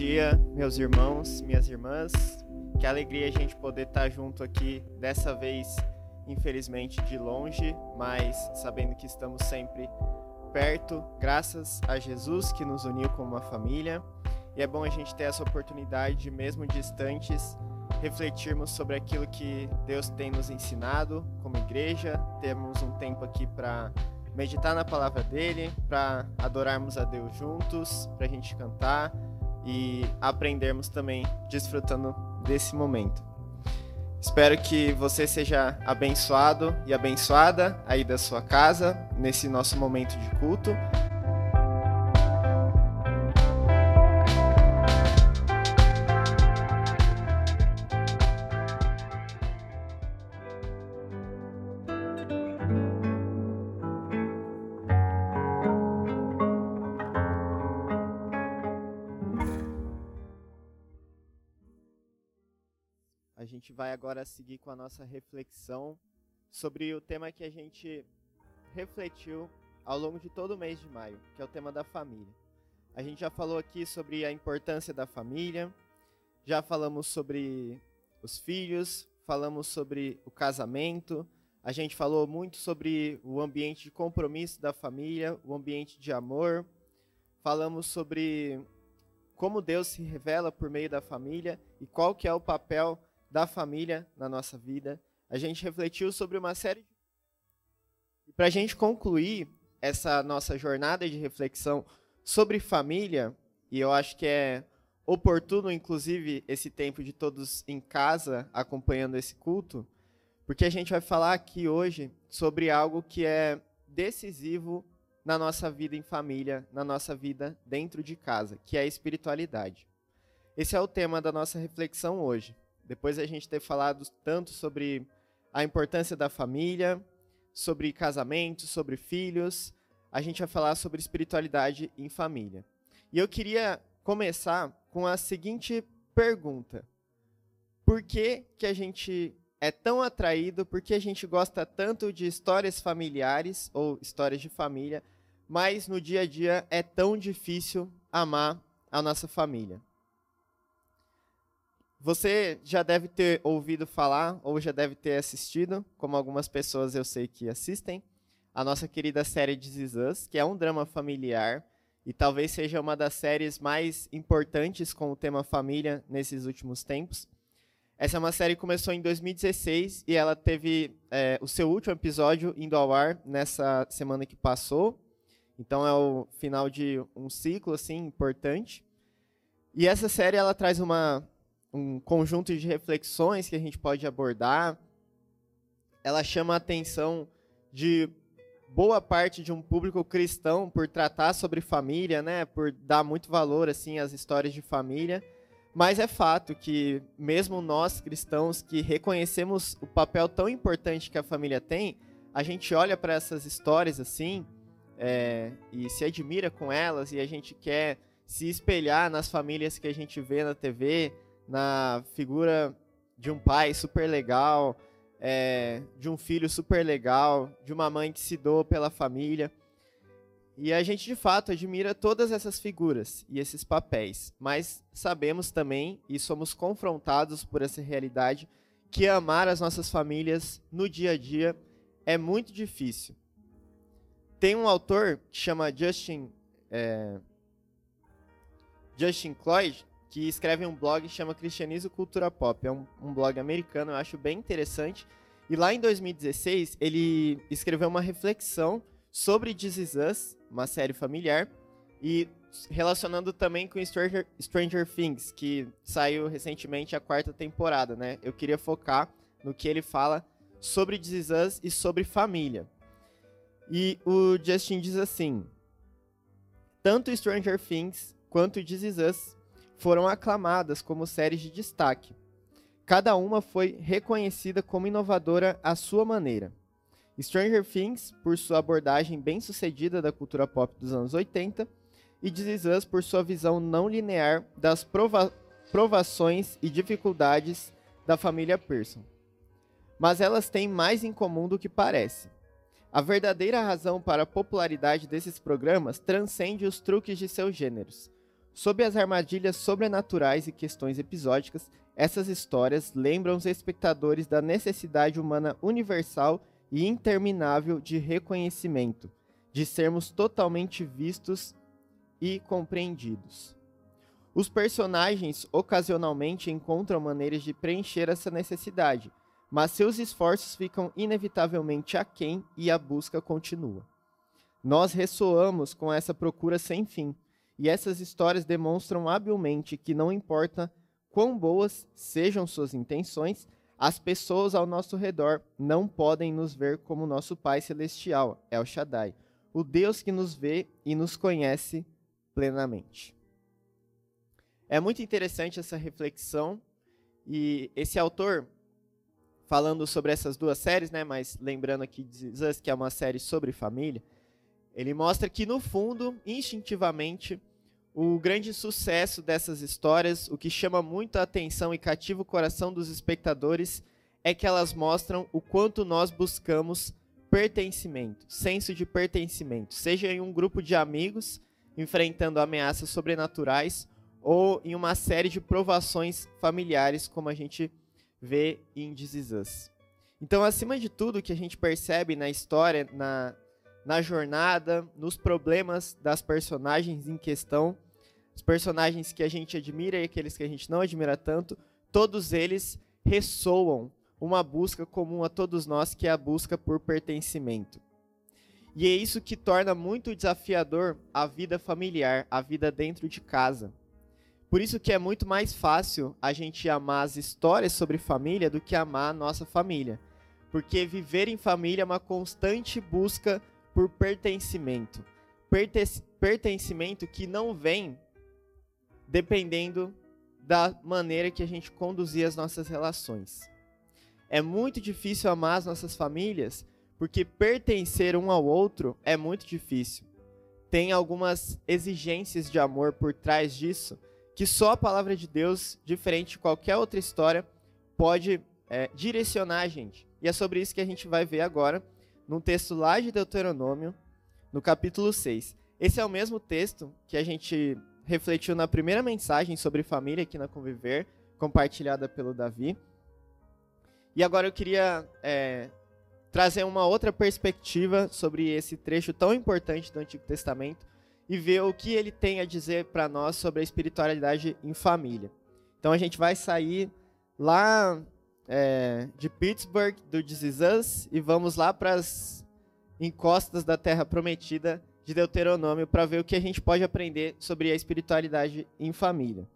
dia, meus irmãos, minhas irmãs. Que alegria a gente poder estar junto aqui, dessa vez, infelizmente, de longe, mas sabendo que estamos sempre perto, graças a Jesus que nos uniu como uma família. E é bom a gente ter essa oportunidade de, mesmo distantes, refletirmos sobre aquilo que Deus tem nos ensinado como igreja. Temos um tempo aqui para meditar na palavra dele, para adorarmos a Deus juntos, para a gente cantar e aprendermos também desfrutando desse momento. Espero que você seja abençoado e abençoada aí da sua casa, nesse nosso momento de culto. Seguir com a nossa reflexão sobre o tema que a gente refletiu ao longo de todo o mês de maio, que é o tema da família. A gente já falou aqui sobre a importância da família, já falamos sobre os filhos, falamos sobre o casamento, a gente falou muito sobre o ambiente de compromisso da família, o ambiente de amor, falamos sobre como Deus se revela por meio da família e qual que é o papel da família na nossa vida. A gente refletiu sobre uma série. E para a gente concluir essa nossa jornada de reflexão sobre família, e eu acho que é oportuno, inclusive, esse tempo de todos em casa acompanhando esse culto, porque a gente vai falar aqui hoje sobre algo que é decisivo na nossa vida em família, na nossa vida dentro de casa, que é a espiritualidade. Esse é o tema da nossa reflexão hoje. Depois a gente ter falado tanto sobre a importância da família, sobre casamento, sobre filhos, a gente vai falar sobre espiritualidade em família. E eu queria começar com a seguinte pergunta: Por que, que a gente é tão atraído, por que a gente gosta tanto de histórias familiares ou histórias de família, mas no dia a dia é tão difícil amar a nossa família? Você já deve ter ouvido falar ou já deve ter assistido, como algumas pessoas eu sei que assistem, a nossa querida série Is Us, que é um drama familiar e talvez seja uma das séries mais importantes com o tema família nesses últimos tempos. Essa é uma série que começou em 2016 e ela teve é, o seu último episódio indo ao ar nessa semana que passou. Então é o final de um ciclo assim importante. E essa série ela traz uma um conjunto de reflexões que a gente pode abordar. Ela chama a atenção de boa parte de um público cristão por tratar sobre família, né, por dar muito valor assim às histórias de família. Mas é fato que mesmo nós cristãos que reconhecemos o papel tão importante que a família tem, a gente olha para essas histórias assim é, e se admira com elas e a gente quer se espelhar nas famílias que a gente vê na TV, na figura de um pai super legal, é, de um filho super legal, de uma mãe que se doa pela família. E a gente de fato admira todas essas figuras e esses papéis, mas sabemos também e somos confrontados por essa realidade que amar as nossas famílias no dia a dia é muito difícil. Tem um autor que chama Justin é, Justin Cloyd que escreve um blog que chama Cristianismo Cultura Pop. É um, um blog americano, eu acho bem interessante. E lá em 2016, ele escreveu uma reflexão sobre This Is Us, uma série familiar, e relacionando também com Stranger, Stranger Things, que saiu recentemente a quarta temporada, né? Eu queria focar no que ele fala sobre This Is Us e sobre família. E o Justin diz assim: tanto Stranger Things quanto This Is Us foram aclamadas como séries de destaque. Cada uma foi reconhecida como inovadora à sua maneira. Stranger Things, por sua abordagem bem-sucedida da cultura pop dos anos 80, e This Is Us por sua visão não linear das prova provações e dificuldades da família Pearson. Mas elas têm mais em comum do que parece. A verdadeira razão para a popularidade desses programas transcende os truques de seus gêneros Sob as armadilhas sobrenaturais e questões episódicas, essas histórias lembram os espectadores da necessidade humana universal e interminável de reconhecimento, de sermos totalmente vistos e compreendidos. Os personagens ocasionalmente encontram maneiras de preencher essa necessidade, mas seus esforços ficam inevitavelmente aquém e a busca continua. Nós ressoamos com essa procura sem fim, e essas histórias demonstram habilmente que não importa quão boas sejam suas intenções, as pessoas ao nosso redor não podem nos ver como nosso Pai Celestial, El Shaddai, o Deus que nos vê e nos conhece plenamente. É muito interessante essa reflexão e esse autor falando sobre essas duas séries, né, mas lembrando aqui que é uma série sobre família, ele mostra que no fundo, instintivamente, o grande sucesso dessas histórias, o que chama muito a atenção e cativa o coração dos espectadores, é que elas mostram o quanto nós buscamos pertencimento, senso de pertencimento, seja em um grupo de amigos enfrentando ameaças sobrenaturais ou em uma série de provações familiares, como a gente vê em This. Então, acima de tudo, o que a gente percebe na história, na, na jornada, nos problemas das personagens em questão, os personagens que a gente admira e aqueles que a gente não admira tanto, todos eles ressoam uma busca comum a todos nós, que é a busca por pertencimento. E é isso que torna muito desafiador a vida familiar, a vida dentro de casa. Por isso que é muito mais fácil a gente amar as histórias sobre família do que amar a nossa família. Porque viver em família é uma constante busca por pertencimento. pertencimento que não vem dependendo da maneira que a gente conduzir as nossas relações. É muito difícil amar as nossas famílias porque pertencer um ao outro é muito difícil. Tem algumas exigências de amor por trás disso que só a palavra de Deus, diferente de qualquer outra história, pode é, direcionar a gente. E é sobre isso que a gente vai ver agora, num texto lá de Deuteronômio, no capítulo 6. Esse é o mesmo texto que a gente refletiu na primeira mensagem sobre família aqui na Conviver, compartilhada pelo Davi. E agora eu queria é, trazer uma outra perspectiva sobre esse trecho tão importante do Antigo Testamento, e ver o que ele tem a dizer para nós sobre a espiritualidade em família. Então a gente vai sair lá é, de Pittsburgh, do This Is Us, e vamos lá para as encostas da Terra Prometida de Deuteronômio para ver o que a gente pode aprender sobre a espiritualidade em família.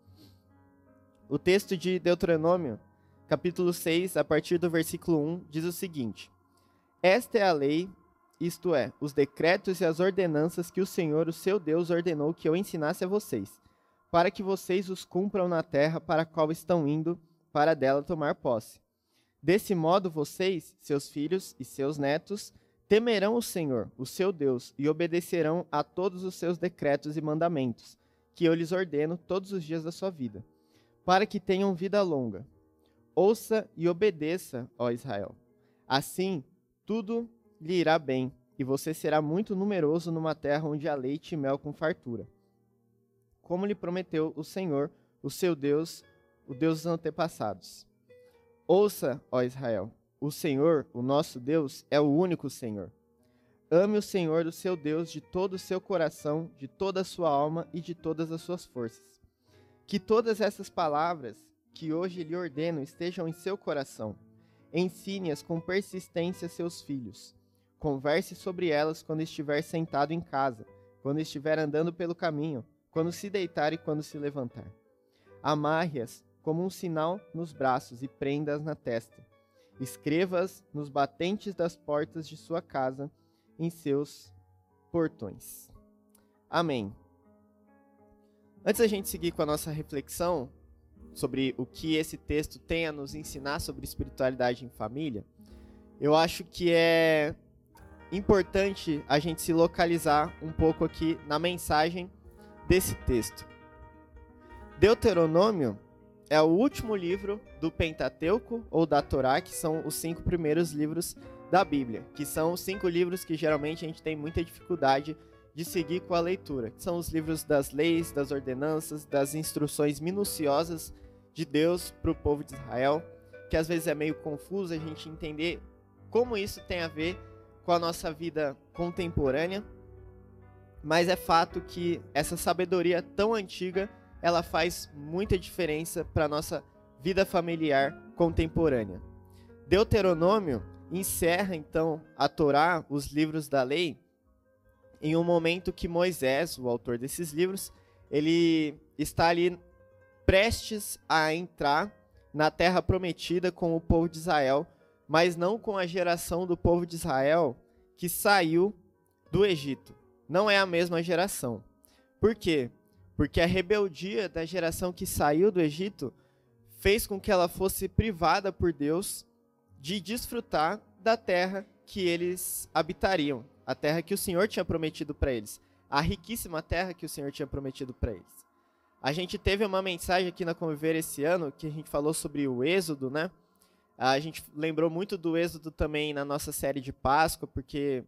O texto de Deuteronômio, capítulo 6, a partir do versículo 1, diz o seguinte: Esta é a lei isto é, os decretos e as ordenanças que o Senhor, o seu Deus, ordenou que eu ensinasse a vocês, para que vocês os cumpram na terra para a qual estão indo, para dela tomar posse. Desse modo, vocês, seus filhos e seus netos, temerão o Senhor, o seu Deus, e obedecerão a todos os seus decretos e mandamentos, que eu lhes ordeno todos os dias da sua vida, para que tenham vida longa. Ouça e obedeça, ó Israel. Assim, tudo lhe irá bem, e você será muito numeroso numa terra onde há leite e mel com fartura. Como lhe prometeu o Senhor, o seu Deus, o Deus dos antepassados. Ouça, ó Israel, o Senhor, o nosso Deus, é o único Senhor. Ame o Senhor, o seu Deus, de todo o seu coração, de toda a sua alma e de todas as suas forças. Que todas essas palavras que hoje lhe ordeno estejam em seu coração. Ensine-as com persistência a seus filhos Converse sobre elas quando estiver sentado em casa, quando estiver andando pelo caminho, quando se deitar e quando se levantar. Amarre-as como um sinal nos braços e prenda-as na testa. Escreva-as nos batentes das portas de sua casa, em seus portões. Amém. Antes da gente seguir com a nossa reflexão sobre o que esse texto tem a nos ensinar sobre espiritualidade em família, eu acho que é importante a gente se localizar um pouco aqui na mensagem desse texto. Deuteronômio é o último livro do Pentateuco ou da Torá, que são os cinco primeiros livros da Bíblia, que são os cinco livros que geralmente a gente tem muita dificuldade de seguir com a leitura, que são os livros das leis, das ordenanças, das instruções minuciosas de Deus para o povo de Israel, que às vezes é meio confuso a gente entender como isso tem a ver com a nossa vida contemporânea, mas é fato que essa sabedoria tão antiga, ela faz muita diferença para nossa vida familiar contemporânea. Deuteronômio encerra então a Torá, os livros da lei, em um momento que Moisés, o autor desses livros, ele está ali prestes a entrar na terra prometida com o povo de Israel, mas não com a geração do povo de Israel que saiu do Egito. Não é a mesma geração. Por quê? Porque a rebeldia da geração que saiu do Egito fez com que ela fosse privada por Deus de desfrutar da terra que eles habitariam, a terra que o Senhor tinha prometido para eles, a riquíssima terra que o Senhor tinha prometido para eles. A gente teve uma mensagem aqui na Conviver esse ano que a gente falou sobre o Êxodo, né? A gente lembrou muito do Êxodo também na nossa série de Páscoa, porque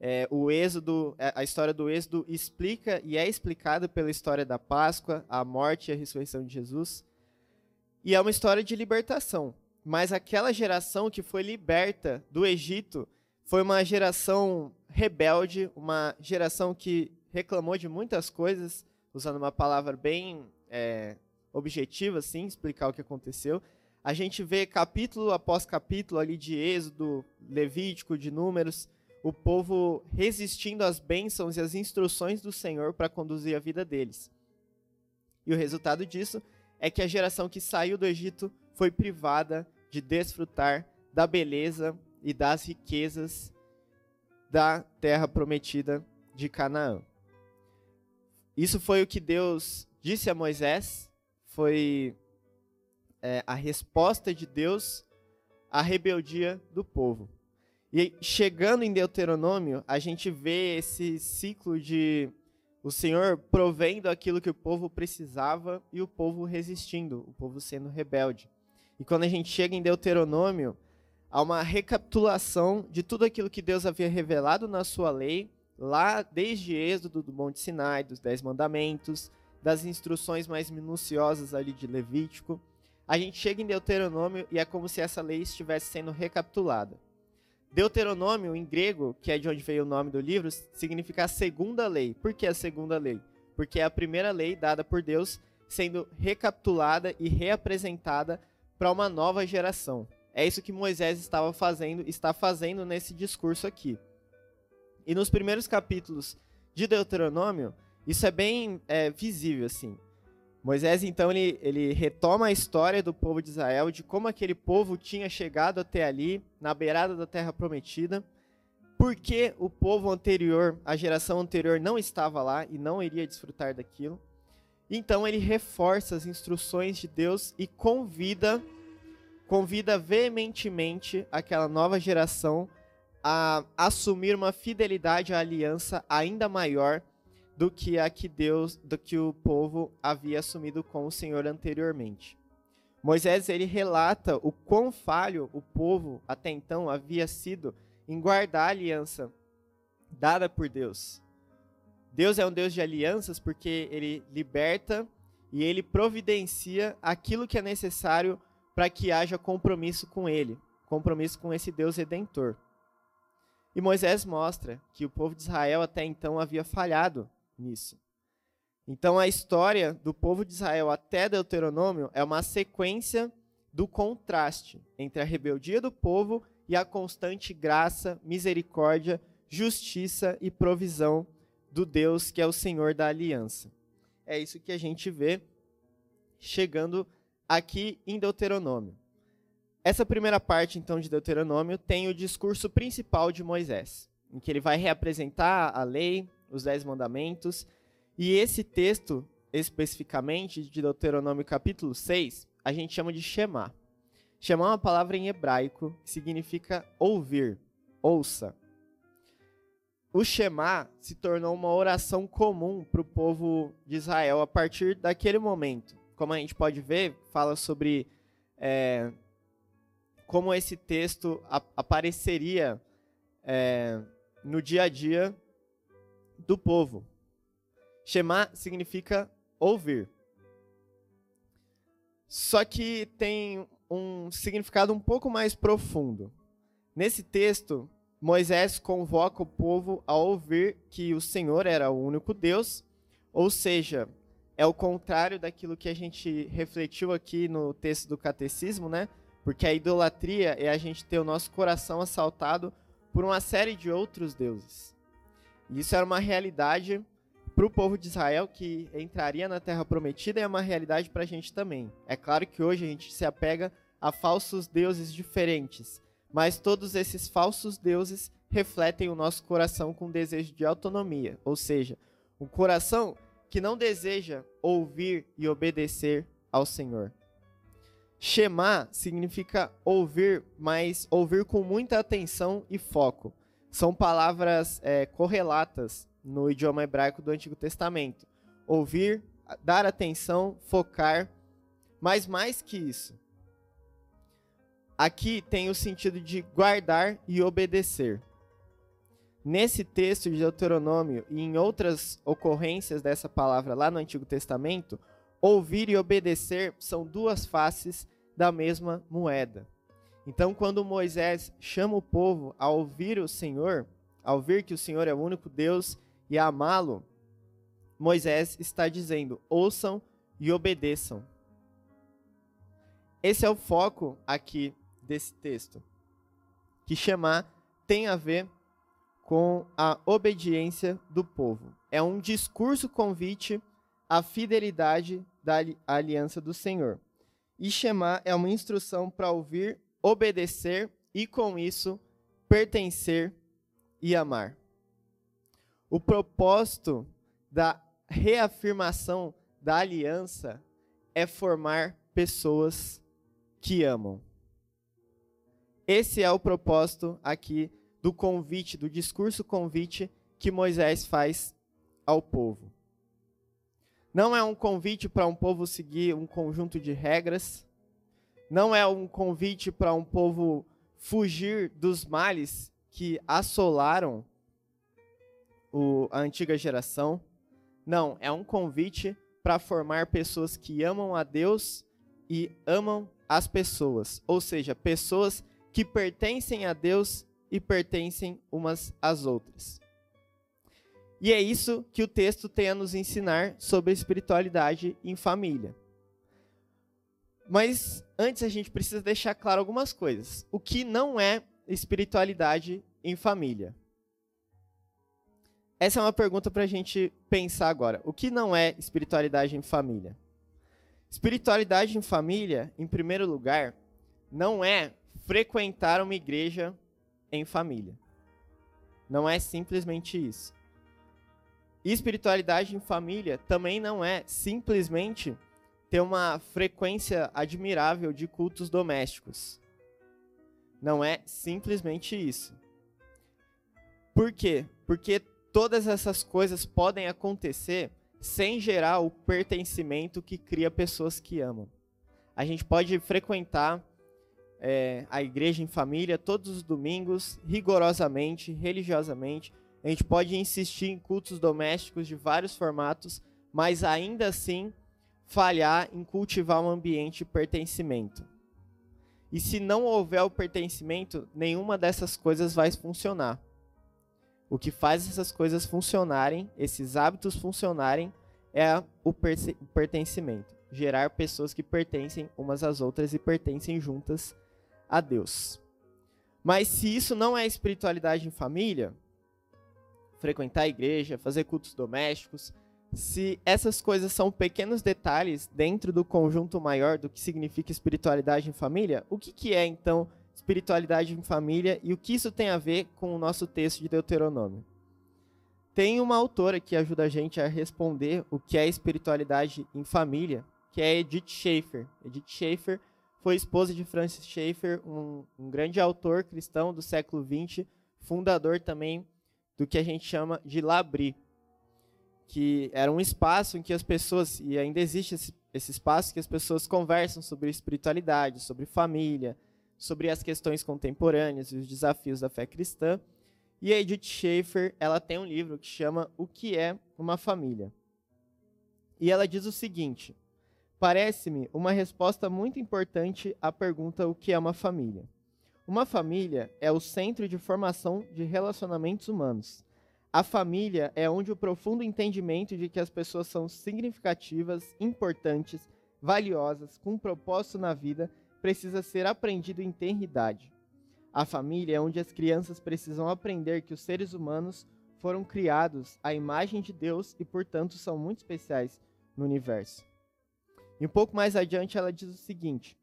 é, o Êxodo, é, a história do Êxodo explica e é explicada pela história da Páscoa, a morte e a ressurreição de Jesus. E é uma história de libertação. Mas aquela geração que foi liberta do Egito foi uma geração rebelde, uma geração que reclamou de muitas coisas, usando uma palavra bem é, objetiva, assim, explicar o que aconteceu. A gente vê capítulo após capítulo ali de Êxodo, Levítico, de Números, o povo resistindo às bênçãos e às instruções do Senhor para conduzir a vida deles. E o resultado disso é que a geração que saiu do Egito foi privada de desfrutar da beleza e das riquezas da terra prometida de Canaã. Isso foi o que Deus disse a Moisés, foi é, a resposta de Deus à rebeldia do povo. E chegando em Deuteronômio, a gente vê esse ciclo de o Senhor provendo aquilo que o povo precisava e o povo resistindo, o povo sendo rebelde. E quando a gente chega em Deuteronômio, há uma recapitulação de tudo aquilo que Deus havia revelado na sua lei, lá desde Êxodo do Monte Sinai, dos Dez Mandamentos, das instruções mais minuciosas ali de Levítico. A gente chega em Deuteronômio e é como se essa lei estivesse sendo recapitulada. Deuteronômio, em grego, que é de onde veio o nome do livro, significa a segunda lei. Por que a segunda lei? Porque é a primeira lei dada por Deus sendo recapitulada e reapresentada para uma nova geração. É isso que Moisés estava fazendo, está fazendo nesse discurso aqui. E nos primeiros capítulos de Deuteronômio, isso é bem é, visível assim. Moisés, então, ele, ele retoma a história do povo de Israel, de como aquele povo tinha chegado até ali, na beirada da terra prometida, porque o povo anterior, a geração anterior, não estava lá e não iria desfrutar daquilo. Então, ele reforça as instruções de Deus e convida, convida veementemente aquela nova geração a assumir uma fidelidade à aliança ainda maior do que a que Deus, do que o povo havia assumido com o Senhor anteriormente. Moisés ele relata o quão falho o povo até então havia sido em guardar a aliança dada por Deus. Deus é um Deus de alianças porque ele liberta e ele providencia aquilo que é necessário para que haja compromisso com ele, compromisso com esse Deus redentor. E Moisés mostra que o povo de Israel até então havia falhado nisso. Então a história do povo de Israel até Deuteronômio é uma sequência do contraste entre a rebeldia do povo e a constante graça, misericórdia, justiça e provisão do Deus que é o Senhor da aliança. É isso que a gente vê chegando aqui em Deuteronômio. Essa primeira parte, então, de Deuteronômio tem o discurso principal de Moisés, em que ele vai reapresentar a lei, os Dez Mandamentos. E esse texto, especificamente, de Deuteronômio capítulo 6, a gente chama de Shema. Shema é uma palavra em hebraico que significa ouvir, ouça. O Shema se tornou uma oração comum para o povo de Israel a partir daquele momento. Como a gente pode ver, fala sobre é, como esse texto apareceria é, no dia a dia do povo. Shema significa ouvir. Só que tem um significado um pouco mais profundo. Nesse texto, Moisés convoca o povo a ouvir que o Senhor era o único Deus, ou seja, é o contrário daquilo que a gente refletiu aqui no texto do catecismo, né? Porque a idolatria é a gente ter o nosso coração assaltado por uma série de outros deuses. Isso era uma realidade para o povo de Israel que entraria na Terra Prometida e é uma realidade para a gente também. É claro que hoje a gente se apega a falsos deuses diferentes, mas todos esses falsos deuses refletem o nosso coração com desejo de autonomia, ou seja, um coração que não deseja ouvir e obedecer ao Senhor. Shema significa ouvir, mas ouvir com muita atenção e foco. São palavras é, correlatas no idioma hebraico do Antigo Testamento. Ouvir, dar atenção, focar, mas mais que isso. Aqui tem o sentido de guardar e obedecer. Nesse texto de Deuteronômio e em outras ocorrências dessa palavra lá no Antigo Testamento, ouvir e obedecer são duas faces da mesma moeda. Então, quando Moisés chama o povo a ouvir o Senhor, a ouvir que o Senhor é o único Deus e a amá-lo, Moisés está dizendo: ouçam e obedeçam. Esse é o foco aqui desse texto. Que chamar tem a ver com a obediência do povo. É um discurso convite à fidelidade da aliança do Senhor. E chamar é uma instrução para ouvir, obedecer e, com isso, pertencer e amar. O propósito da reafirmação da aliança é formar pessoas que amam. Esse é o propósito aqui do convite, do discurso convite que Moisés faz ao povo. Não é um convite para um povo seguir um conjunto de regras. Não é um convite para um povo fugir dos males que assolaram o, a antiga geração. Não, é um convite para formar pessoas que amam a Deus e amam as pessoas. Ou seja, pessoas que pertencem a Deus e pertencem umas às outras. E é isso que o texto tem a nos ensinar sobre a espiritualidade em família. Mas antes a gente precisa deixar claro algumas coisas. O que não é espiritualidade em família? Essa é uma pergunta para a gente pensar agora. O que não é espiritualidade em família? Espiritualidade em família, em primeiro lugar, não é frequentar uma igreja em família. Não é simplesmente isso. Espiritualidade em família também não é simplesmente ter uma frequência admirável de cultos domésticos. Não é simplesmente isso. Por quê? Porque todas essas coisas podem acontecer sem gerar o pertencimento que cria pessoas que amam. A gente pode frequentar é, a igreja em família todos os domingos, rigorosamente, religiosamente. A gente pode insistir em cultos domésticos de vários formatos, mas ainda assim falhar em cultivar um ambiente de pertencimento. E se não houver o pertencimento, nenhuma dessas coisas vai funcionar. O que faz essas coisas funcionarem, esses hábitos funcionarem, é o pertencimento. Gerar pessoas que pertencem umas às outras e pertencem juntas a Deus. Mas se isso não é espiritualidade em família, frequentar a igreja, fazer cultos domésticos, se essas coisas são pequenos detalhes dentro do conjunto maior do que significa espiritualidade em família, o que, que é então espiritualidade em família e o que isso tem a ver com o nosso texto de Deuteronômio? Tem uma autora que ajuda a gente a responder o que é espiritualidade em família, que é Edith Schaefer. Edith Schaefer foi esposa de Francis Schaeffer, um, um grande autor cristão do século XX, fundador também do que a gente chama de Labri, que era um espaço em que as pessoas, e ainda existe esse, esse espaço, que as pessoas conversam sobre espiritualidade, sobre família, sobre as questões contemporâneas e os desafios da fé cristã. E a Edith Schaefer, ela tem um livro que chama O que é uma família. E ela diz o seguinte: Parece-me uma resposta muito importante à pergunta o que é uma família. Uma família é o centro de formação de relacionamentos humanos. A família é onde o profundo entendimento de que as pessoas são significativas, importantes, valiosas, com um propósito na vida, precisa ser aprendido em tenridade. A família é onde as crianças precisam aprender que os seres humanos foram criados à imagem de Deus e, portanto, são muito especiais no universo. E um pouco mais adiante ela diz o seguinte: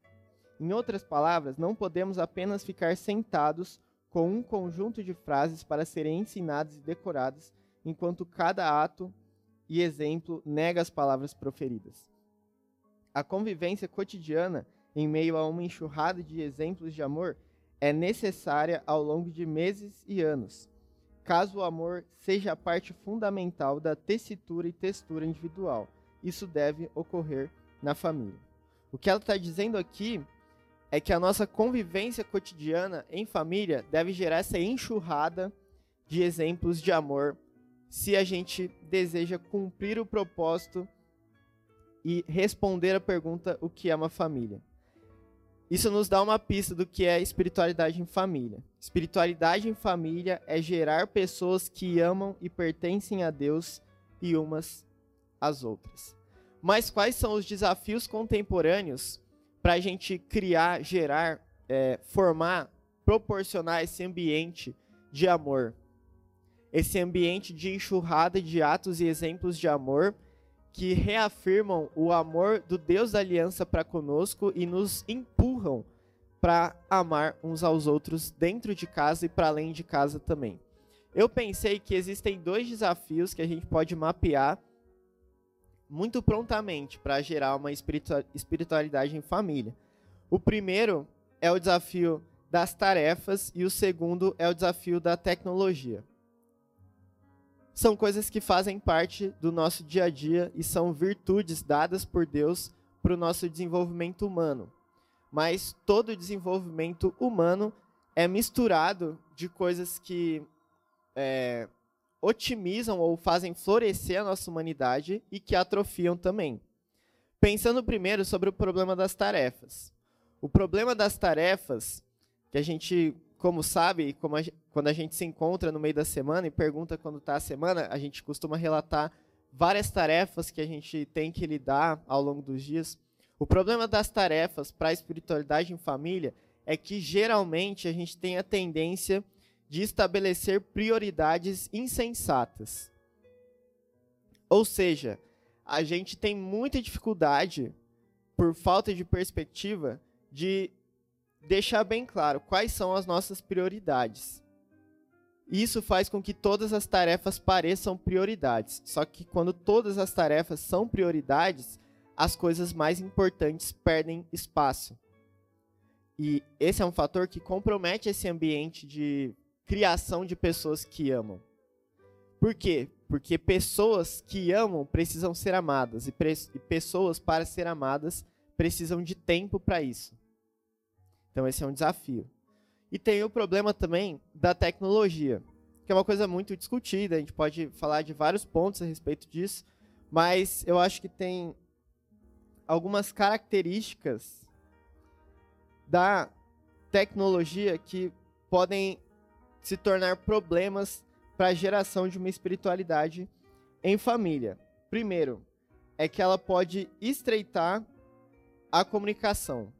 Em outras palavras, não podemos apenas ficar sentados com um conjunto de frases para serem ensinadas e decoradas, enquanto cada ato e exemplo nega as palavras proferidas. A convivência cotidiana, em meio a uma enxurrada de exemplos de amor, é necessária ao longo de meses e anos, caso o amor seja a parte fundamental da tessitura e textura individual. Isso deve ocorrer na família. O que ela está dizendo aqui é que a nossa convivência cotidiana em família deve gerar essa enxurrada de exemplos de amor se a gente deseja cumprir o propósito e responder a pergunta o que é uma família. Isso nos dá uma pista do que é espiritualidade em família. Espiritualidade em família é gerar pessoas que amam e pertencem a Deus e umas às outras. Mas quais são os desafios contemporâneos para a gente criar, gerar, é, formar, proporcionar esse ambiente de amor? Esse ambiente de enxurrada de atos e exemplos de amor que reafirmam o amor do Deus da aliança para conosco e nos empurram para amar uns aos outros dentro de casa e para além de casa também. Eu pensei que existem dois desafios que a gente pode mapear muito prontamente para gerar uma espiritualidade em família. O primeiro é o desafio das tarefas e o segundo é o desafio da tecnologia são coisas que fazem parte do nosso dia a dia e são virtudes dadas por Deus para o nosso desenvolvimento humano. Mas todo desenvolvimento humano é misturado de coisas que é, otimizam ou fazem florescer a nossa humanidade e que atrofiam também. Pensando primeiro sobre o problema das tarefas. O problema das tarefas, que a gente como sabe, como a, quando a gente se encontra no meio da semana e pergunta quando está a semana, a gente costuma relatar várias tarefas que a gente tem que lidar ao longo dos dias. O problema das tarefas para a espiritualidade em família é que geralmente a gente tem a tendência de estabelecer prioridades insensatas. Ou seja, a gente tem muita dificuldade, por falta de perspectiva, de deixar bem claro quais são as nossas prioridades. Isso faz com que todas as tarefas pareçam prioridades. Só que quando todas as tarefas são prioridades, as coisas mais importantes perdem espaço. E esse é um fator que compromete esse ambiente de criação de pessoas que amam. Por quê? Porque pessoas que amam precisam ser amadas e, e pessoas para ser amadas precisam de tempo para isso. Então esse é um desafio. E tem o problema também da tecnologia, que é uma coisa muito discutida, a gente pode falar de vários pontos a respeito disso, mas eu acho que tem algumas características da tecnologia que podem se tornar problemas para a geração de uma espiritualidade em família. Primeiro, é que ela pode estreitar a comunicação.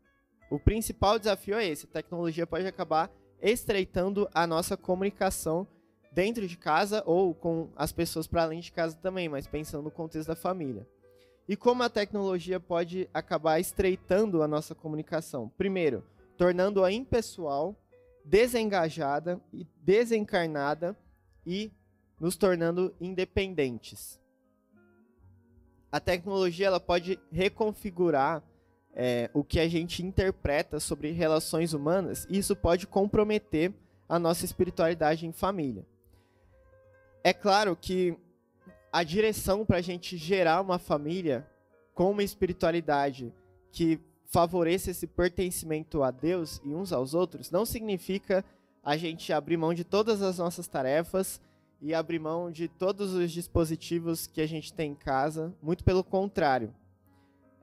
O principal desafio é esse: a tecnologia pode acabar estreitando a nossa comunicação dentro de casa ou com as pessoas para além de casa também, mas pensando no contexto da família. E como a tecnologia pode acabar estreitando a nossa comunicação? Primeiro, tornando-a impessoal, desengajada e desencarnada e nos tornando independentes. A tecnologia ela pode reconfigurar é, o que a gente interpreta sobre relações humanas, e isso pode comprometer a nossa espiritualidade em família. É claro que a direção para a gente gerar uma família com uma espiritualidade que favoreça esse pertencimento a Deus e uns aos outros não significa a gente abrir mão de todas as nossas tarefas e abrir mão de todos os dispositivos que a gente tem em casa. Muito pelo contrário.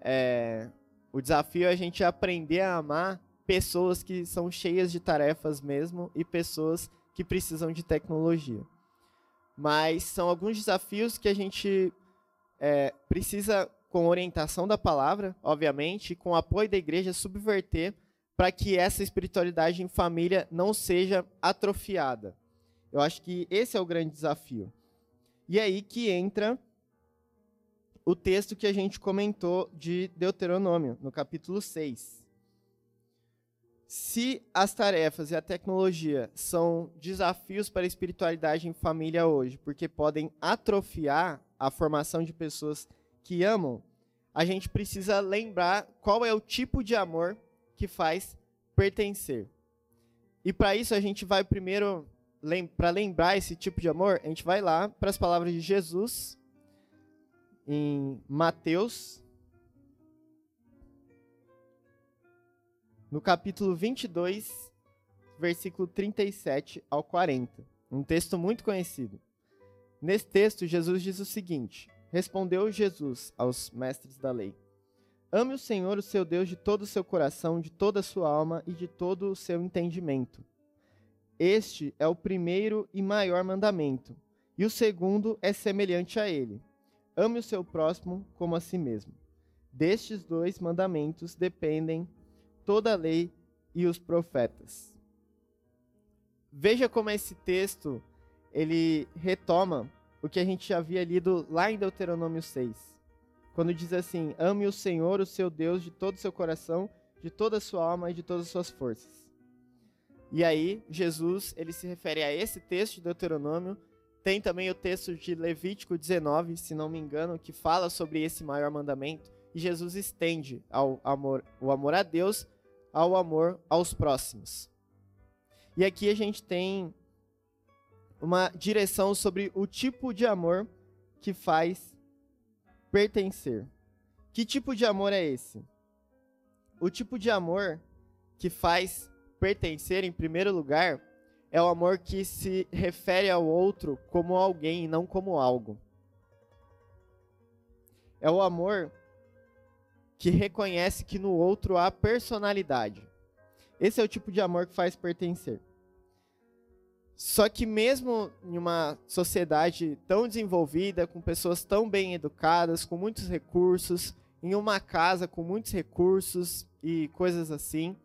É, o desafio é a gente aprender a amar pessoas que são cheias de tarefas mesmo e pessoas que precisam de tecnologia. Mas são alguns desafios que a gente é, precisa, com orientação da palavra, obviamente, com apoio da igreja, subverter para que essa espiritualidade em família não seja atrofiada. Eu acho que esse é o grande desafio. E aí que entra o texto que a gente comentou de Deuteronômio, no capítulo 6. Se as tarefas e a tecnologia são desafios para a espiritualidade em família hoje, porque podem atrofiar a formação de pessoas que amam, a gente precisa lembrar qual é o tipo de amor que faz pertencer. E para isso a gente vai primeiro, para lembrar esse tipo de amor, a gente vai lá para as palavras de Jesus em Mateus no capítulo 22, versículo 37 ao 40. Um texto muito conhecido. Nesse texto, Jesus diz o seguinte: Respondeu Jesus aos mestres da lei: Ame o Senhor, o seu Deus, de todo o seu coração, de toda a sua alma e de todo o seu entendimento. Este é o primeiro e maior mandamento, e o segundo é semelhante a ele: Ame o seu próximo como a si mesmo. Destes dois mandamentos dependem toda a lei e os profetas. Veja como esse texto ele retoma o que a gente já havia lido lá em Deuteronômio 6. Quando diz assim: Ame o Senhor, o seu Deus, de todo o seu coração, de toda a sua alma e de todas as suas forças. E aí, Jesus, ele se refere a esse texto de Deuteronômio. Tem também o texto de Levítico 19, se não me engano, que fala sobre esse maior mandamento. E Jesus estende ao amor, o amor a Deus ao amor aos próximos. E aqui a gente tem uma direção sobre o tipo de amor que faz pertencer. Que tipo de amor é esse? O tipo de amor que faz pertencer, em primeiro lugar, é o amor que se refere ao outro como alguém e não como algo. É o amor que reconhece que no outro há personalidade. Esse é o tipo de amor que faz pertencer. Só que mesmo em uma sociedade tão desenvolvida, com pessoas tão bem educadas, com muitos recursos, em uma casa com muitos recursos e coisas assim,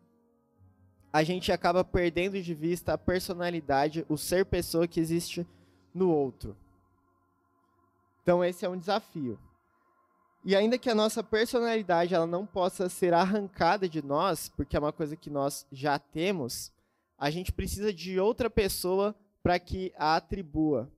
a gente acaba perdendo de vista a personalidade, o ser pessoa que existe no outro. Então esse é um desafio. E ainda que a nossa personalidade ela não possa ser arrancada de nós, porque é uma coisa que nós já temos, a gente precisa de outra pessoa para que a atribua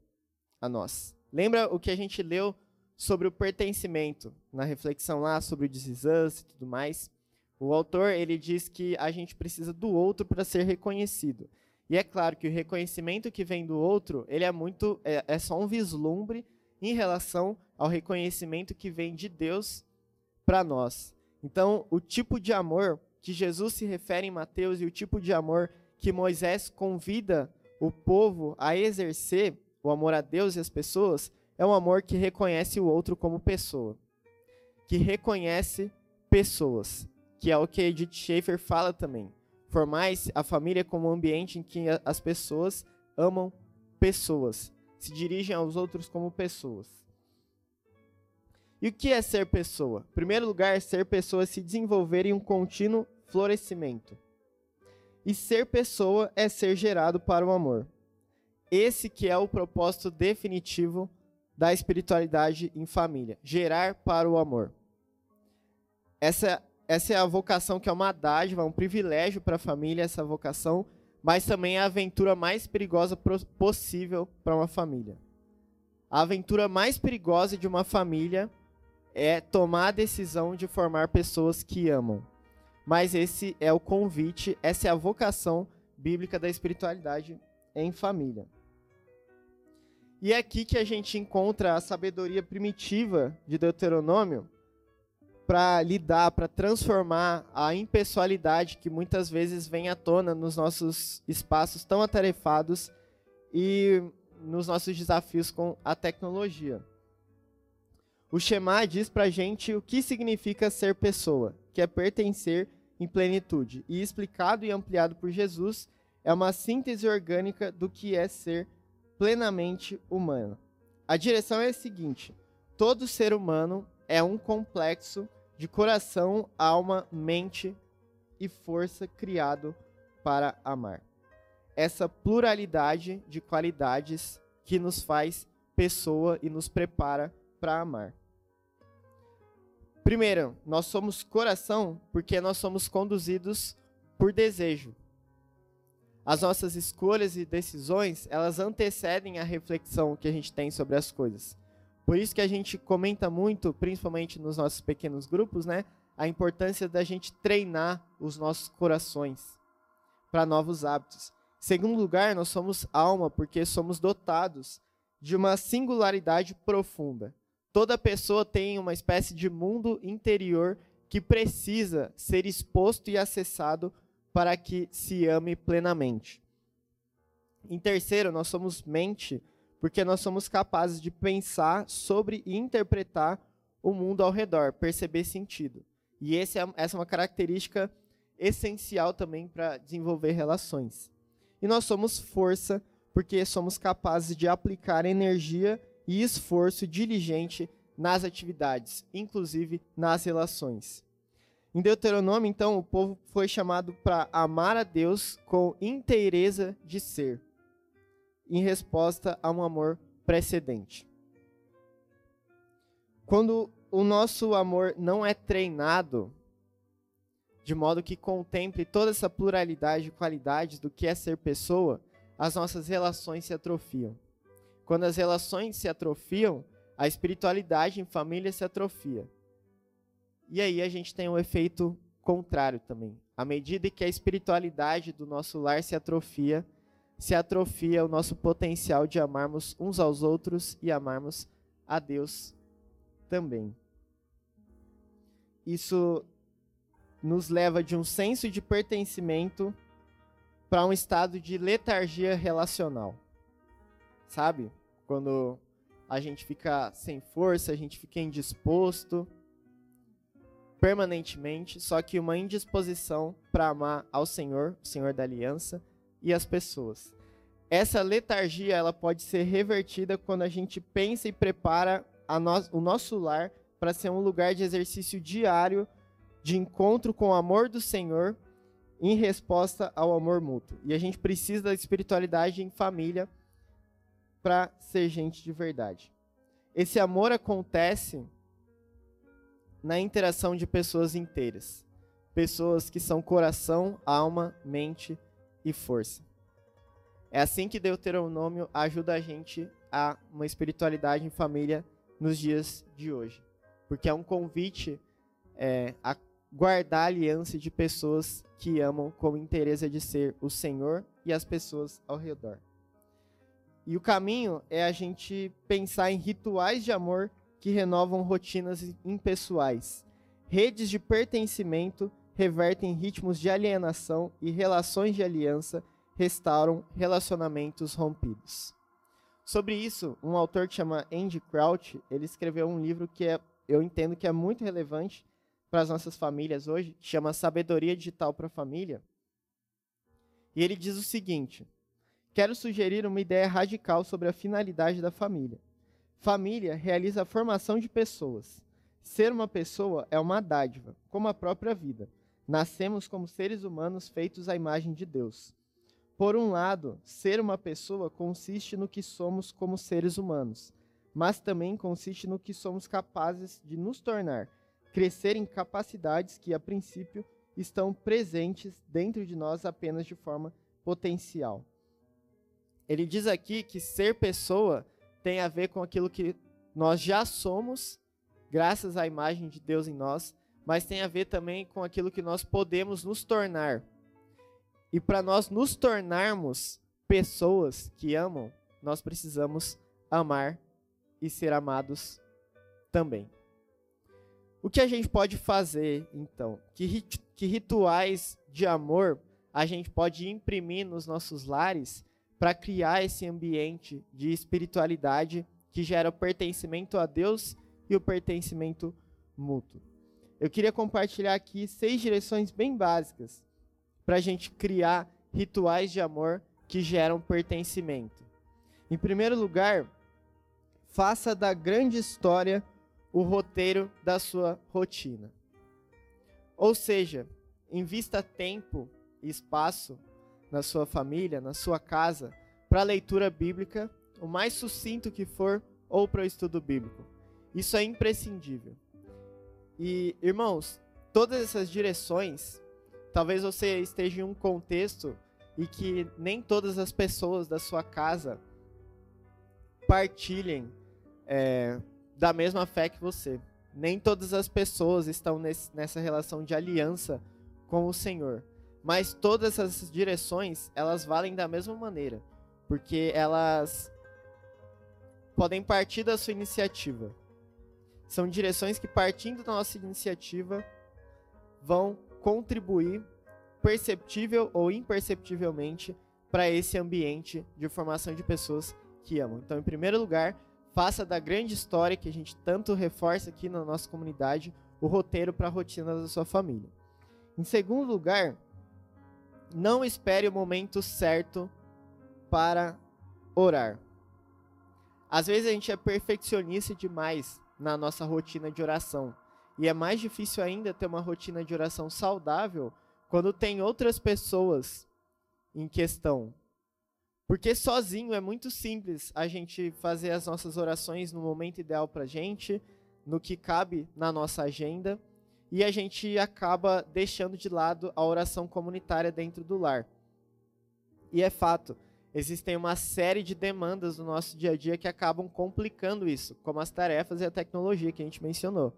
a nós. Lembra o que a gente leu sobre o pertencimento na reflexão lá sobre o This e tudo mais? O autor ele diz que a gente precisa do outro para ser reconhecido. E é claro que o reconhecimento que vem do outro, ele é muito é, é só um vislumbre em relação ao reconhecimento que vem de Deus para nós. Então, o tipo de amor que Jesus se refere em Mateus e o tipo de amor que Moisés convida o povo a exercer, o amor a Deus e as pessoas, é um amor que reconhece o outro como pessoa. Que reconhece pessoas. Que é o que Edith Schaefer fala também. Formais a família como um ambiente em que as pessoas amam pessoas se dirigem aos outros como pessoas. E o que é ser pessoa? Em primeiro lugar, ser pessoa é se desenvolver em um contínuo florescimento. E ser pessoa é ser gerado para o amor. Esse que é o propósito definitivo da espiritualidade em família, gerar para o amor. Essa, essa é a vocação que é uma dádiva, um privilégio para a família, essa vocação mas também é a aventura mais perigosa possível para uma família. A aventura mais perigosa de uma família é tomar a decisão de formar pessoas que amam. Mas esse é o convite, essa é a vocação bíblica da espiritualidade em família. E é aqui que a gente encontra a sabedoria primitiva de Deuteronômio para lidar, para transformar a impessoalidade que muitas vezes vem à tona nos nossos espaços tão atarefados e nos nossos desafios com a tecnologia. O Shema diz para a gente o que significa ser pessoa, que é pertencer em plenitude. E explicado e ampliado por Jesus, é uma síntese orgânica do que é ser plenamente humano. A direção é a seguinte: todo ser humano é um complexo de coração, alma, mente e força criado para amar. Essa pluralidade de qualidades que nos faz pessoa e nos prepara para amar. Primeiro, nós somos coração porque nós somos conduzidos por desejo. As nossas escolhas e decisões, elas antecedem a reflexão que a gente tem sobre as coisas. Por isso que a gente comenta muito, principalmente nos nossos pequenos grupos, né, a importância da gente treinar os nossos corações para novos hábitos. Segundo lugar, nós somos alma porque somos dotados de uma singularidade profunda. Toda pessoa tem uma espécie de mundo interior que precisa ser exposto e acessado para que se ame plenamente. Em terceiro, nós somos mente porque nós somos capazes de pensar sobre e interpretar o mundo ao redor, perceber sentido. E esse é, essa é uma característica essencial também para desenvolver relações. E nós somos força porque somos capazes de aplicar energia e esforço diligente nas atividades, inclusive nas relações. Em Deuteronômio, então, o povo foi chamado para amar a Deus com inteireza de ser em resposta a um amor precedente. Quando o nosso amor não é treinado de modo que contemple toda essa pluralidade de qualidades do que é ser pessoa, as nossas relações se atrofiam. Quando as relações se atrofiam, a espiritualidade em família se atrofia. E aí a gente tem um efeito contrário também. À medida que a espiritualidade do nosso lar se atrofia, se atrofia o nosso potencial de amarmos uns aos outros e amarmos a Deus também. Isso nos leva de um senso de pertencimento para um estado de letargia relacional. Sabe? Quando a gente fica sem força, a gente fica indisposto permanentemente, só que uma indisposição para amar ao Senhor, o Senhor da aliança, e as pessoas. Essa letargia ela pode ser revertida quando a gente pensa e prepara no, o nosso lar para ser um lugar de exercício diário de encontro com o amor do Senhor em resposta ao amor mútuo. E a gente precisa da espiritualidade em família para ser gente de verdade. Esse amor acontece na interação de pessoas inteiras. Pessoas que são coração, alma, mente e força. É assim que Deuteronômio ajuda a gente a uma espiritualidade em família nos dias de hoje. Porque é um convite é, a guardar a aliança de pessoas que amam com interesse de ser o Senhor e as pessoas ao redor. E o caminho é a gente pensar em rituais de amor que renovam rotinas impessoais. Redes de pertencimento revertem ritmos de alienação e relações de aliança restauram relacionamentos rompidos. Sobre isso, um autor que chama Andy Crouch, ele escreveu um livro que é, eu entendo que é muito relevante para as nossas famílias hoje, que chama Sabedoria Digital para a Família. E ele diz o seguinte: Quero sugerir uma ideia radical sobre a finalidade da família. Família realiza a formação de pessoas. Ser uma pessoa é uma dádiva, como a própria vida. Nascemos como seres humanos feitos à imagem de Deus. Por um lado, ser uma pessoa consiste no que somos como seres humanos, mas também consiste no que somos capazes de nos tornar, crescer em capacidades que, a princípio, estão presentes dentro de nós apenas de forma potencial. Ele diz aqui que ser pessoa tem a ver com aquilo que nós já somos, graças à imagem de Deus em nós, mas tem a ver também com aquilo que nós podemos nos tornar. E para nós nos tornarmos pessoas que amam, nós precisamos amar e ser amados também. O que a gente pode fazer, então? Que, rit que rituais de amor a gente pode imprimir nos nossos lares para criar esse ambiente de espiritualidade que gera o pertencimento a Deus e o pertencimento mútuo? Eu queria compartilhar aqui seis direções bem básicas para a gente criar rituais de amor que geram pertencimento. Em primeiro lugar, faça da grande história o roteiro da sua rotina. Ou seja, invista tempo e espaço na sua família, na sua casa, para a leitura bíblica, o mais sucinto que for, ou para o estudo bíblico. Isso é imprescindível. E, irmãos, todas essas direções, talvez você esteja em um contexto e que nem todas as pessoas da sua casa partilhem é, da mesma fé que você. Nem todas as pessoas estão nesse, nessa relação de aliança com o Senhor. Mas todas essas direções, elas valem da mesma maneira. Porque elas podem partir da sua iniciativa. São direções que, partindo da nossa iniciativa, vão contribuir perceptível ou imperceptivelmente para esse ambiente de formação de pessoas que amam. Então, em primeiro lugar, faça da grande história que a gente tanto reforça aqui na nossa comunidade o roteiro para a rotina da sua família. Em segundo lugar, não espere o momento certo para orar. Às vezes a gente é perfeccionista demais na nossa rotina de oração. E é mais difícil ainda ter uma rotina de oração saudável quando tem outras pessoas em questão. Porque sozinho é muito simples a gente fazer as nossas orações no momento ideal para gente, no que cabe na nossa agenda, e a gente acaba deixando de lado a oração comunitária dentro do lar. E é fato, existem uma série de demandas no nosso dia a dia que acabam complicando isso, como as tarefas e a tecnologia que a gente mencionou.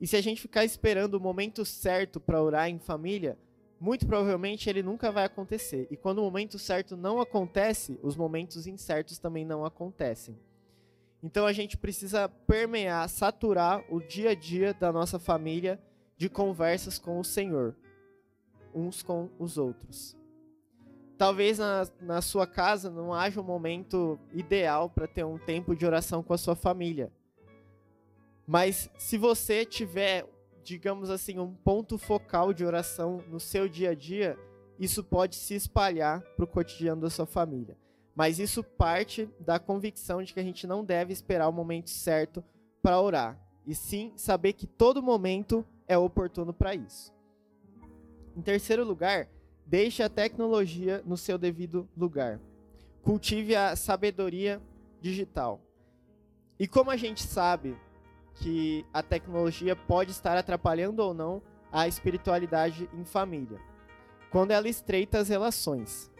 E se a gente ficar esperando o momento certo para orar em família, muito provavelmente ele nunca vai acontecer. E quando o momento certo não acontece, os momentos incertos também não acontecem. Então a gente precisa permear, saturar o dia a dia da nossa família de conversas com o Senhor, uns com os outros. Talvez na, na sua casa não haja um momento ideal para ter um tempo de oração com a sua família. Mas se você tiver digamos assim, um ponto focal de oração no seu dia a dia, isso pode se espalhar para o cotidiano da sua família. Mas isso parte da convicção de que a gente não deve esperar o momento certo para orar, e sim saber que todo momento é oportuno para isso. Em terceiro lugar, deixe a tecnologia no seu devido lugar. Cultive a sabedoria digital. E como a gente sabe que a tecnologia pode estar atrapalhando ou não a espiritualidade em família, quando ela estreita as relações.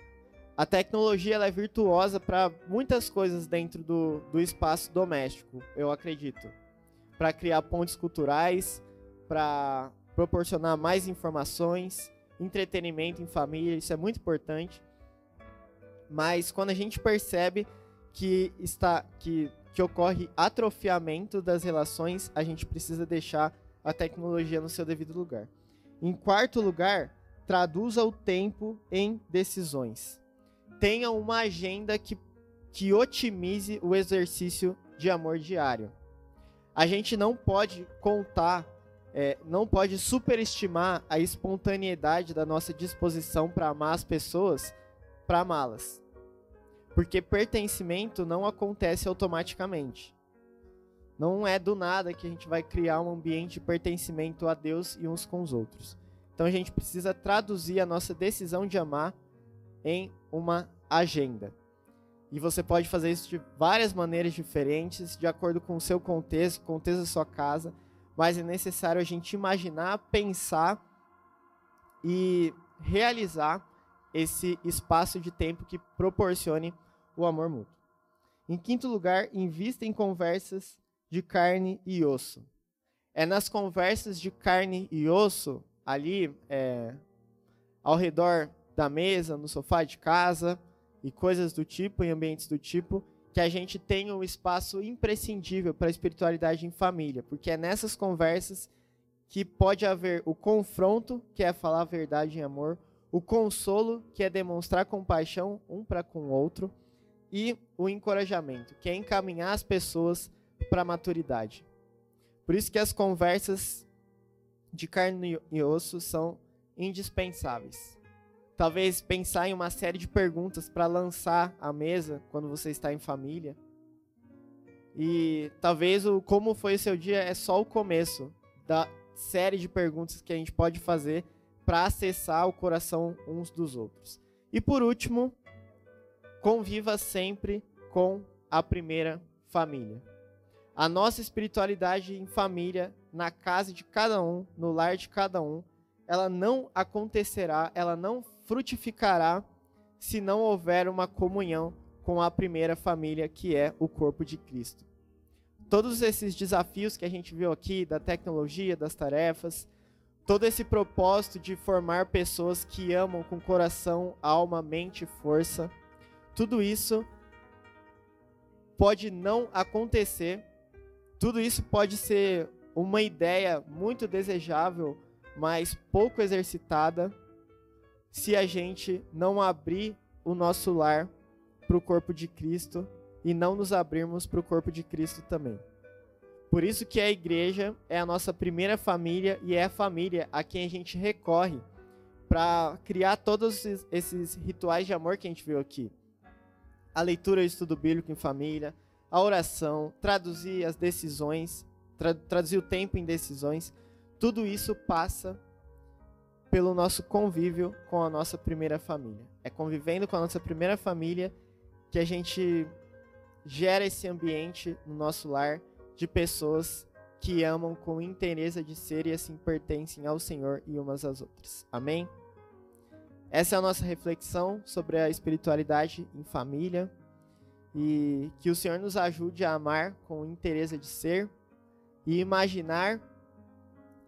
A tecnologia é virtuosa para muitas coisas dentro do, do espaço doméstico, eu acredito. Para criar pontes culturais, para proporcionar mais informações, entretenimento em família, isso é muito importante. Mas quando a gente percebe que está que que ocorre atrofiamento das relações, a gente precisa deixar a tecnologia no seu devido lugar. Em quarto lugar, traduza o tempo em decisões. Tenha uma agenda que, que otimize o exercício de amor diário. A gente não pode contar, é, não pode superestimar a espontaneidade da nossa disposição para amar as pessoas, para amá-las. Porque pertencimento não acontece automaticamente. Não é do nada que a gente vai criar um ambiente de pertencimento a Deus e uns com os outros. Então a gente precisa traduzir a nossa decisão de amar em uma agenda. E você pode fazer isso de várias maneiras diferentes, de acordo com o seu contexto, contexto da sua casa, mas é necessário a gente imaginar, pensar e realizar esse espaço de tempo que proporcione o amor mútuo. Em quinto lugar, invista em conversas de carne e osso. É nas conversas de carne e osso, ali é, ao redor da mesa, no sofá de casa e coisas do tipo, em ambientes do tipo, que a gente tem um espaço imprescindível para a espiritualidade em família, porque é nessas conversas que pode haver o confronto, que é falar a verdade em amor, o consolo, que é demonstrar compaixão um para com o outro, e o encorajamento, que é encaminhar as pessoas para a maturidade. Por isso que as conversas de carne e osso são indispensáveis. Talvez pensar em uma série de perguntas para lançar à mesa quando você está em família. E talvez o como foi o seu dia é só o começo da série de perguntas que a gente pode fazer para acessar o coração uns dos outros. E por último, conviva sempre com a primeira família. A nossa espiritualidade em família, na casa de cada um, no lar de cada um, ela não acontecerá, ela não frutificará se não houver uma comunhão com a primeira família, que é o corpo de Cristo. Todos esses desafios que a gente viu aqui, da tecnologia, das tarefas, todo esse propósito de formar pessoas que amam com coração, alma, mente e força, tudo isso pode não acontecer tudo isso pode ser uma ideia muito desejável, mas pouco exercitada, se a gente não abrir o nosso lar para o corpo de Cristo e não nos abrirmos para o corpo de Cristo também. Por isso que a igreja é a nossa primeira família e é a família a quem a gente recorre para criar todos esses rituais de amor que a gente viu aqui. A leitura e o estudo bíblico em família, a oração, traduzir as decisões, tra traduzir o tempo em decisões, tudo isso passa pelo nosso convívio com a nossa primeira família. É convivendo com a nossa primeira família que a gente gera esse ambiente no nosso lar de pessoas que amam com interesse de ser e assim pertencem ao Senhor e umas às outras. Amém? Essa é a nossa reflexão sobre a espiritualidade em família. E que o Senhor nos ajude a amar com interesse de ser e imaginar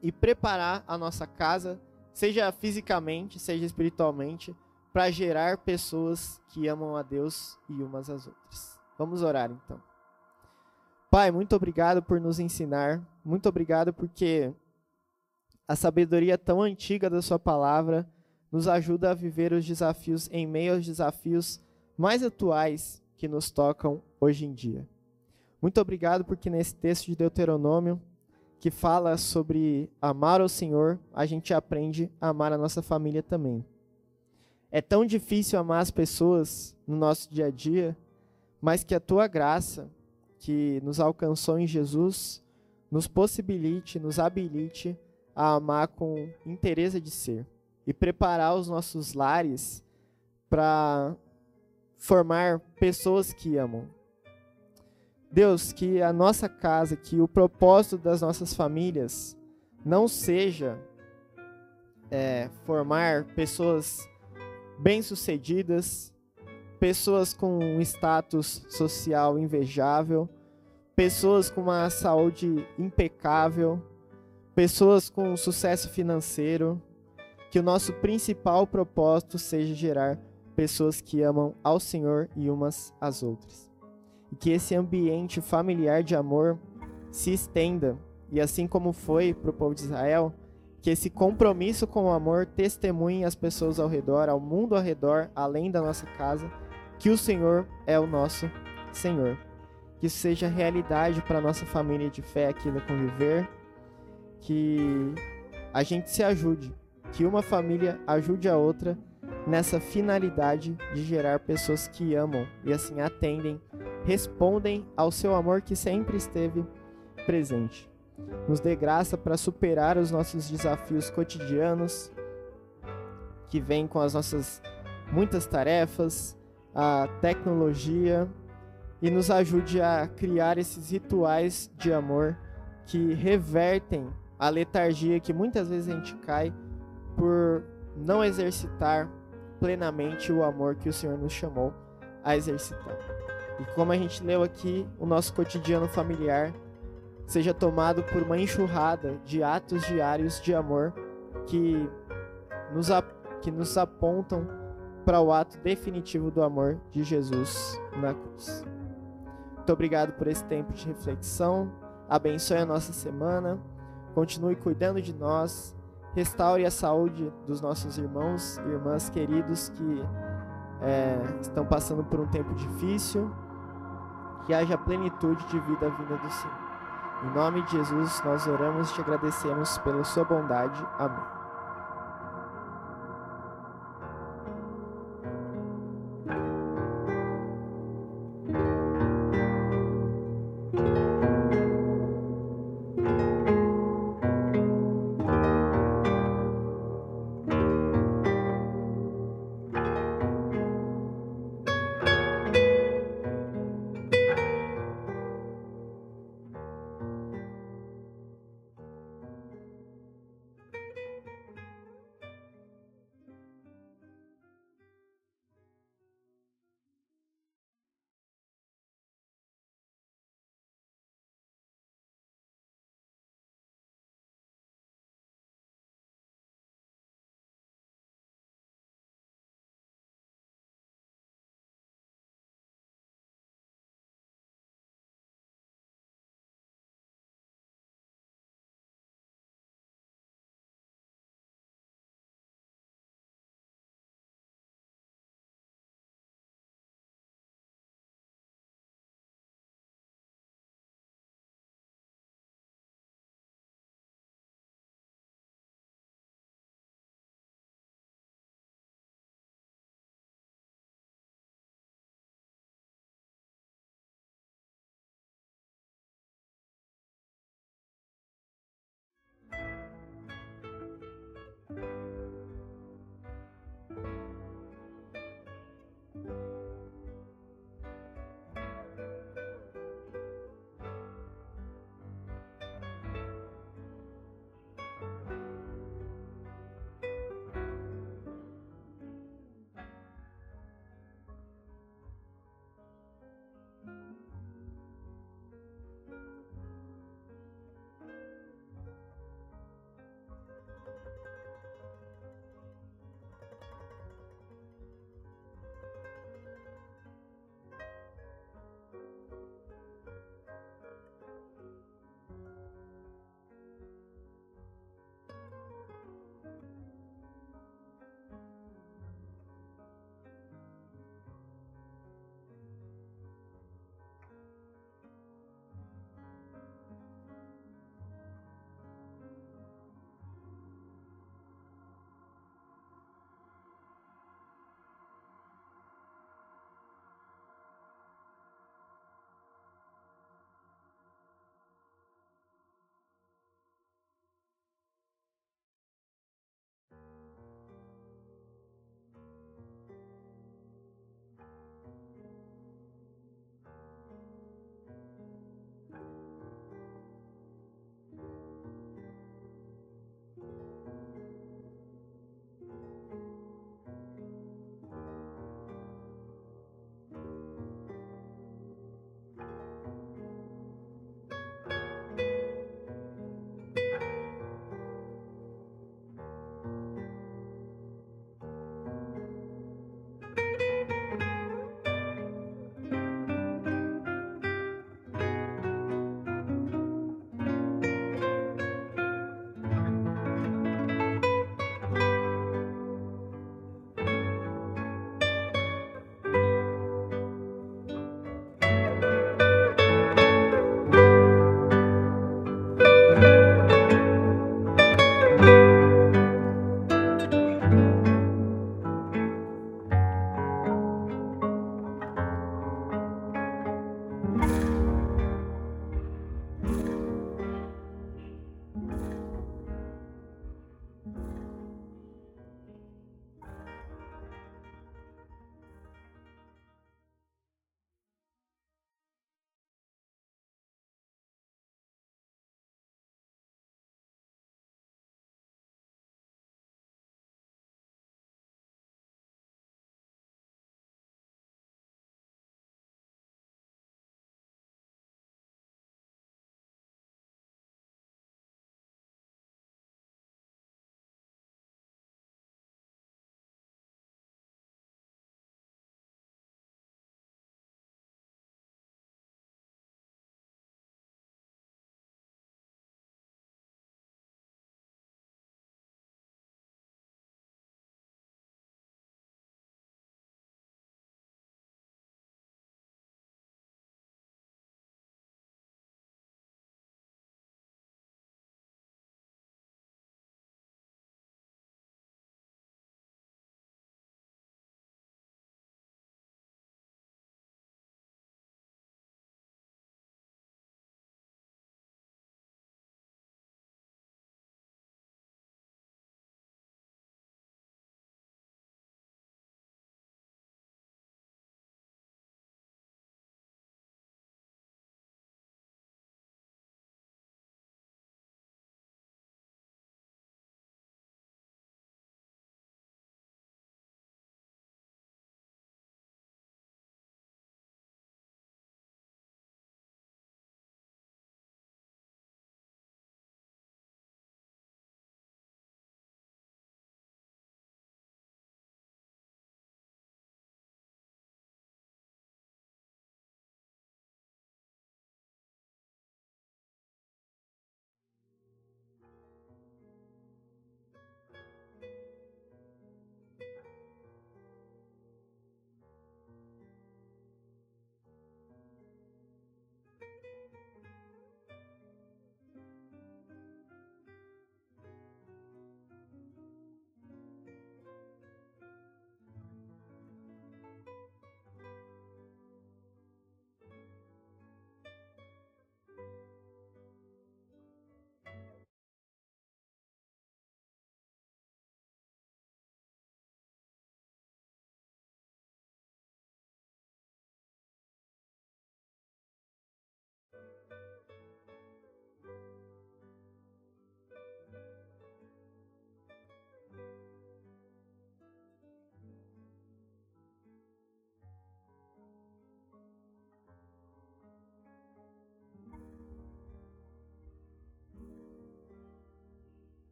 e preparar a nossa casa, seja fisicamente, seja espiritualmente, para gerar pessoas que amam a Deus e umas às outras. Vamos orar então. Pai, muito obrigado por nos ensinar, muito obrigado porque a sabedoria tão antiga da Sua palavra nos ajuda a viver os desafios em meio aos desafios mais atuais que nos tocam hoje em dia. Muito obrigado porque nesse texto de Deuteronômio, que fala sobre amar o Senhor, a gente aprende a amar a nossa família também. É tão difícil amar as pessoas no nosso dia a dia, mas que a tua graça, que nos alcançou em Jesus, nos possibilite, nos habilite a amar com interesse de ser e preparar os nossos lares para formar pessoas que amam. Deus, que a nossa casa, que o propósito das nossas famílias não seja é, formar pessoas bem-sucedidas, pessoas com um status social invejável, pessoas com uma saúde impecável, pessoas com sucesso financeiro. Que o nosso principal propósito seja gerar pessoas que amam ao Senhor e umas às outras. E que esse ambiente familiar de amor se estenda, e assim como foi para o povo de Israel, que esse compromisso com o amor testemunhe as pessoas ao redor, ao mundo ao redor, além da nossa casa, que o Senhor é o nosso Senhor. Que isso seja realidade para nossa família de fé aqui no Conviver, que a gente se ajude, que uma família ajude a outra nessa finalidade de gerar pessoas que amam e assim atendem, respondem ao seu amor que sempre esteve presente. Nos dê graça para superar os nossos desafios cotidianos que vêm com as nossas muitas tarefas, a tecnologia e nos ajude a criar esses rituais de amor que revertem a letargia que muitas vezes a gente cai por não exercitar plenamente o amor que o Senhor nos chamou a exercitar. E como a gente leu aqui, o nosso cotidiano familiar seja tomado por uma enxurrada de atos diários de amor que nos, que nos apontam para o ato definitivo do amor de Jesus na cruz. Muito obrigado por esse tempo de reflexão. Abençoe a nossa semana. continue cuidando de nós, restaure a saúde dos nossos irmãos e irmãs queridos que é, estão passando por um tempo difícil, que haja plenitude de vida vinda do Senhor. Em nome de Jesus, nós oramos e te agradecemos pela sua bondade. Amém.